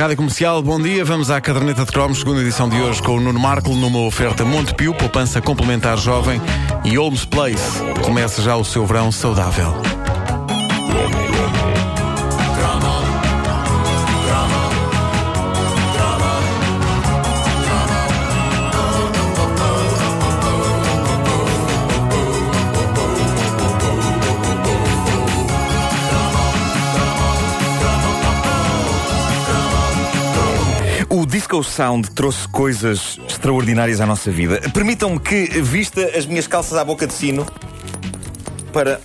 Rádio Comercial, bom dia. Vamos à caderneta de cromos, segunda edição de hoje com o Nuno Marco numa oferta Montepio, poupança complementar jovem e Holmes Place. Começa já o seu verão saudável. O Sound trouxe coisas extraordinárias à nossa vida. Permitam-me que vista as minhas calças à boca de sino para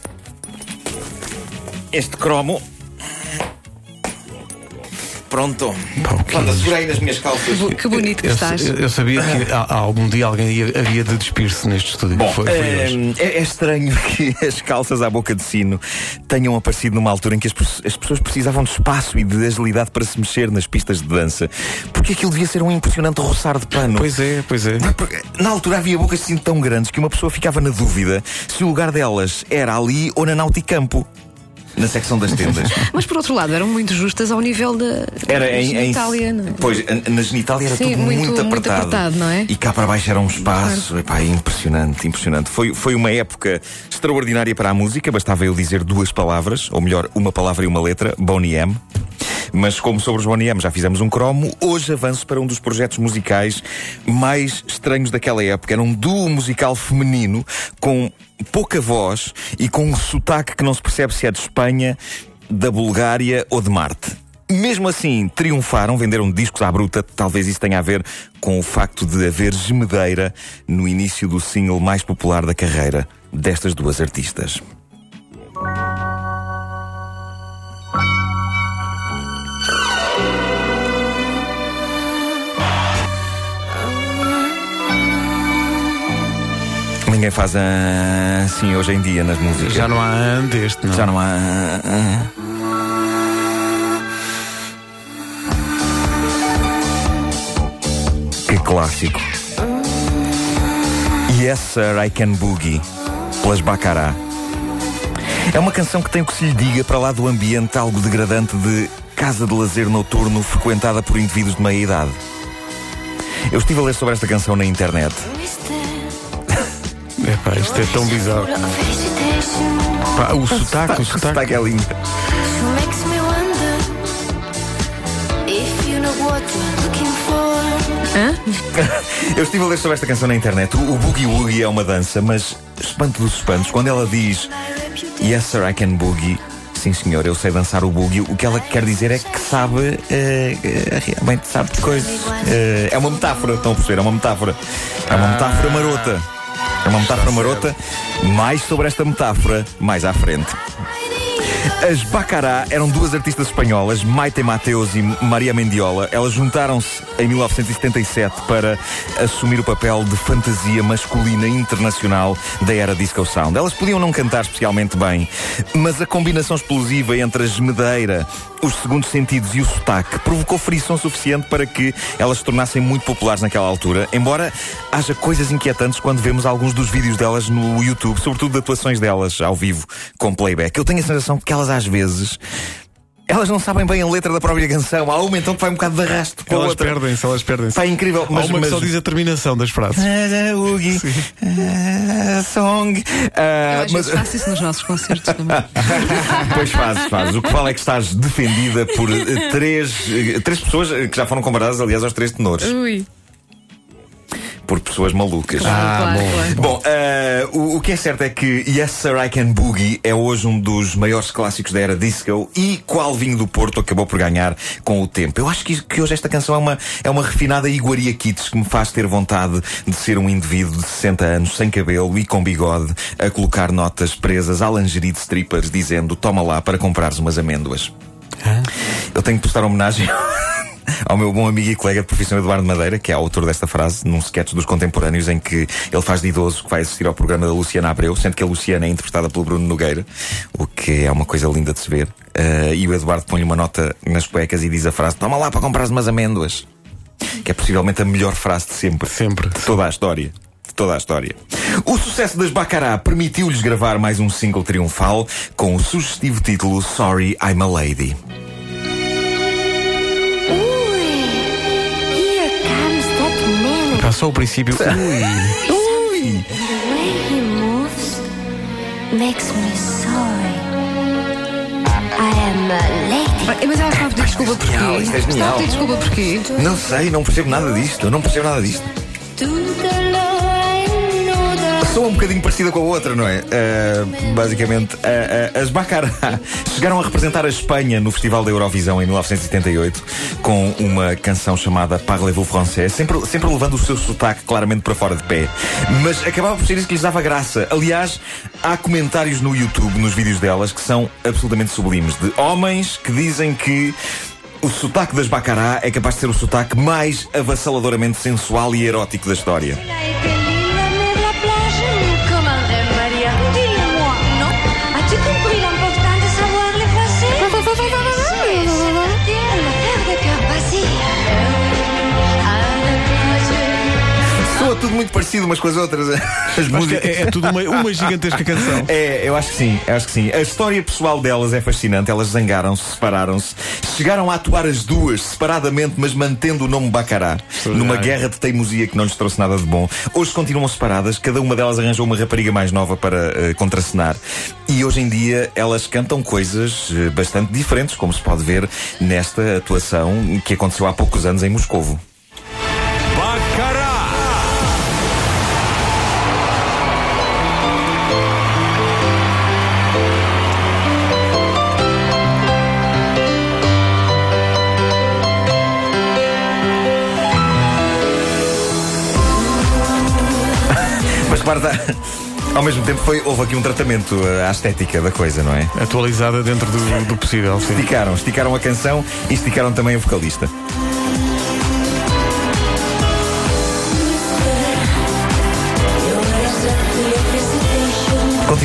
este cromo. Pronto. Pá, o que Anda, nas minhas calças. Que bonito que Eu, estás. eu- eu sabia que há- algum dia alguém ia- havia de despir-se neste estúdio. Bom, foi, foi hoje. é, é- estranho que as calças à boca de sino tenham aparecido numa altura em que as, as pessoas precisavam de espaço e de agilidade para se mexer nas pistas de dança. Porque aquilo devia ser um impressionante roçar de pano. Pois é, pois é. Na altura havia bocas de cinto tão grandes que uma pessoa ficava na dúvida se o lugar delas era ali ou na Nauticampo. Na secção das tendas. Mas por outro lado, eram muito justas ao nível da Era em, em Itália, não é? Pois, na genitália era Sim, tudo muito, muito- muito apertado. apertado, não é? E cá para baixo era um espaço. Epá, impressionante, impressionante. Foi, foi uma época extraordinária para a música, bastava eu dizer duas palavras, ou melhor, uma palavra e uma letra, Bonnie M. Mas como sobre os Bonnie M já fizemos um cromo, hoje avanço para um dos projetos musicais mais estranhos daquela época. Era um duo musical feminino com pouca voz e com um sotaque que não se percebe se é de Espanha, da Bulgária ou de Marte. Mesmo assim, triunfaram, venderam discos à bruta. Talvez isso tenha a ver com o facto de haver gemedeira no início do single mais popular da carreira destas duas artistas. Ninguém faz assim hoje em dia nas músicas. Já não há deste, não. Já não há. Que clássico. Yes, Sir, I Can Boogie, pelas Bacará. É uma canção que tem o que se lhe diga para lá do ambiente algo degradante de casa de lazer noturno frequentada por indivíduos de meia idade. Eu estive a ler sobre esta canção na internet. Epá, isto é tão bizarro. Pá, o sotaque, o sotaque. Sotaque é lindo. Hã? Eu estive a ler sobre esta canção na internet. O, Boogie Woogie é uma dança, mas espanto dos espantos, quando ela diz Yes, sir, I can boogie. Sim, senhor, eu sei dançar o boogie. O que ela quer dizer é que sabe, eh, eh, realmente sabe de coisas. Eh, é uma metáfora, estão a perceber? É uma metáfora. É uma metáfora marota. É uma metáfora marota. Mais sobre esta metáfora, mais à frente. As Bacará eram duas artistas espanholas, Maite Mateus e Maria Mendiola. Elas juntaram-se em 1977 para assumir o papel de fantasia masculina internacional da era Disco Sound. Elas podiam não cantar especialmente bem, mas a combinação explosiva entre a gemedeira, os segundos sentidos e o sotaque provocou frição suficiente para que elas se tornassem muito populares naquela altura, embora haja coisas inquietantes quando vemos alguns dos vídeos delas no YouTube, sobretudo de atuações delas ao vivo com playback. Eu tenho a sensação que elas às vezes elas não sabem bem a letra da própria canção. Há uma então que vai um bocado de arrasto com a Elas outra. perdem-se, elas perdem-se. Pá, é incrível. Há Mas, uma que mas... só diz a terminação das frases. Ah, Oogie, ah, song. Eu Ah, às mas, faço isso nos nossos concertos também. pois fazes, fazes. O que vale é que estás defendida por eh, três, eh, três pessoas eh, que já foram comparadas, aliás, aos três tenores. Ui. Por pessoas malucas. Claro, claro. Bom, eh, o, o que é certo é que Yes Sir I Can Boogie é hoje um dos maiores clássicos da era disco e qual vinho do Porto acabou por ganhar com o tempo. Eu acho que, que hoje esta canção é uma, é uma refinada iguaria kits que me faz ter vontade de ser um indivíduo de 60 anos, sem cabelo e com bigode, a colocar notas presas à lingerie de strippers dizendo toma lá para comprares umas amêndoas. Eu tenho que prestar homenagem ao meu bom amigo e colega de profissão Eduardo Madeira, que é autor desta frase, num sketch dos contemporâneos em que ele faz de idoso que vai assistir ao programa da Luciana Abreu, sendo que a Luciana é interpretada pelo Bruno Nogueira, o que é uma coisa linda de se ver. Eh, e o Eduardo põe-lhe uma nota nas cuecas e diz a frase: Toma lá para comprar umas amêndoas. Que é possivelmente a melhor frase de sempre. Sempre. De toda a história. De toda a história. O sucesso das Bacará permitiu-lhes gravar mais um single triunfal com o sugestivo título Sorry I'm a Lady. Epá, só o princípio. Ui. Ui! The way he moves makes me sorry. I am a lady. Mas ela está a pedir desculpa porquê? genial, isto é Está a genial. pedir desculpa porquê? Não sei, não percebo nada disto. Eu não percebo nada disto. Sou um bocadinho parecida com a outra, não é? Uh, basicamente, uh, uh, as Bacará chegaram a representar a Espanha no Festival da Eurovisão em 1978 com uma canção chamada Parlez-vous français, sempre, sempre levando o seu sotaque claramente para fora de pé. Mas acabava por ser isso que lhes dava graça. Aliás, há comentários no YouTube, nos vídeos delas, que são absolutamente sublimes, de homens que dizem que. O sotaque das Bacará é capaz de ser o sotaque mais avassaladoramente sensual e erótico da história. Muito parecido umas com as outras. As músicas. é, é tudo uma, uma gigantesca canção. É, eu acho que sim, acho que sim. A história pessoal delas é fascinante. Elas zangaram-se, separaram-se, chegaram a atuar as duas separadamente, mas mantendo o nome Bacará, numa guerra de teimosia que não lhes trouxe nada de bom. Hoje continuam separadas, cada uma delas arranjou uma rapariga mais nova para eh, contracenar. E hoje em dia elas cantam coisas eh, bastante diferentes, como se pode ver nesta atuação que aconteceu há poucos anos em Moscovo. Tá- ao mesmo tempo foi, houve aqui um tratamento eh, à estética da coisa, não é? Atualizada dentro do, do possível, sim. Esticaram, esticaram a canção e esticaram também o vocalista.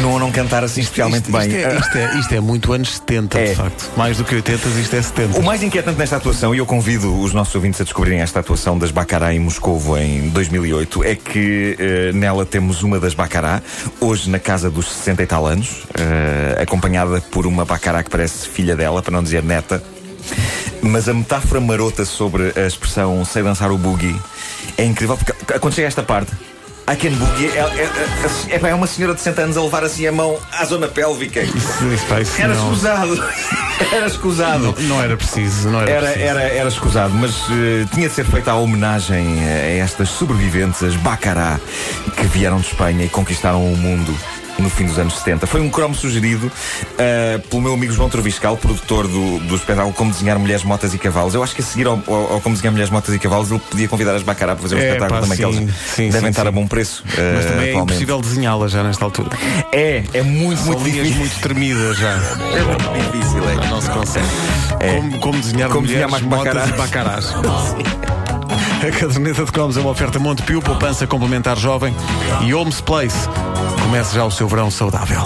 Continuam a não cantar assim especialmente Isto, bem. isto é, isto, é, isto é muito anos 70, É. de facto. Mais do que 80, isto é 70. O mais inquietante nesta atuação, e eu convido os nossos ouvintes a descobrirem esta atuação das Bacará em Moscovo em 2008, é que eh, nela temos uma das Bacará, hoje na casa dos 60 e tal anos, eh, acompanhada por uma Bacará que parece filha dela, para não dizer neta. Mas a metáfora marota sobre a expressão sei dançar o boogie é incrível, porque quando chega a esta parte. I can boogie é, é, é, uma senhora de 60 anos a levar assim a mão à zona pélvica. Isso, isso, pá, isso Era não, escusado. Era escusado. não, não era preciso, não era, Era, preciso. era, era escusado, mas eh, tinha de ser feita a homenagem a estas sobreviventes, as Bacará, que vieram de Espanha e conquistaram o mundo no fim dos anos 70. Foi um cromo sugerido eh, pelo meu amigo João Troviscal, produtor do, do espetáculo Como Desenhar Mulheres, Motas e Cavalos. Eu acho que a seguir ao, ao- ao Como Desenhar Mulheres, Motas e Cavalos, ele podia convidar as Bacará para fazer um É, espetáculo pá, também, sim, que eles sim, devem sim, estar a bom preço. eh, Mas também é atualmente. impossível desenhá-la já nesta altura. É, é muito, muito difícil. muito tremidas já. É muito difícil, é. Não se consegue. Como, como desenhar Como desenhar mulheres, mais motas e bacarás. A caderneta de cromos é uma oferta Montepio, poupança complementar jovem e Holmes Place. Começa já o seu verão saudável.